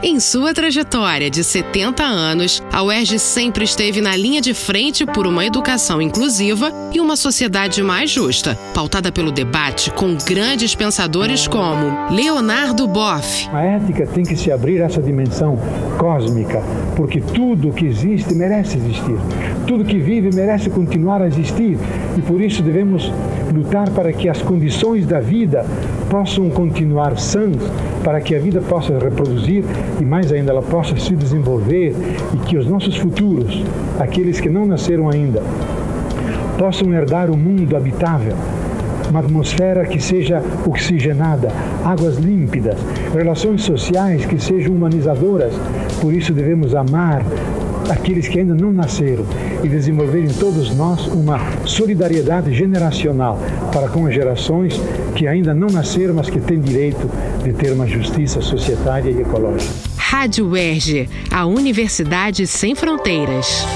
Em sua trajetória de 70 anos, a UERJ sempre esteve na linha de frente por uma educação inclusiva e uma sociedade mais justa, pautada pelo debate com grandes pensadores como Leonardo Boff. A ética tem que se abrir a essa dimensão cósmica, porque tudo que existe merece existir. Tudo que vive merece continuar a existir e por isso devemos lutar para que as condições da vida possam continuar sãs, para que a vida possa reproduzir e mais ainda ela possa se desenvolver e que os nossos futuros, aqueles que não nasceram ainda, possam herdar um mundo habitável, uma atmosfera que seja oxigenada, águas límpidas, relações sociais que sejam humanizadoras. Por isso devemos amar aqueles que ainda não nasceram e desenvolver em todos nós uma solidariedade generacional para com as gerações que ainda não nasceram, mas que têm direito de ter uma justiça societária e ecológica. Rádio UERJ, a Universidade Sem Fronteiras.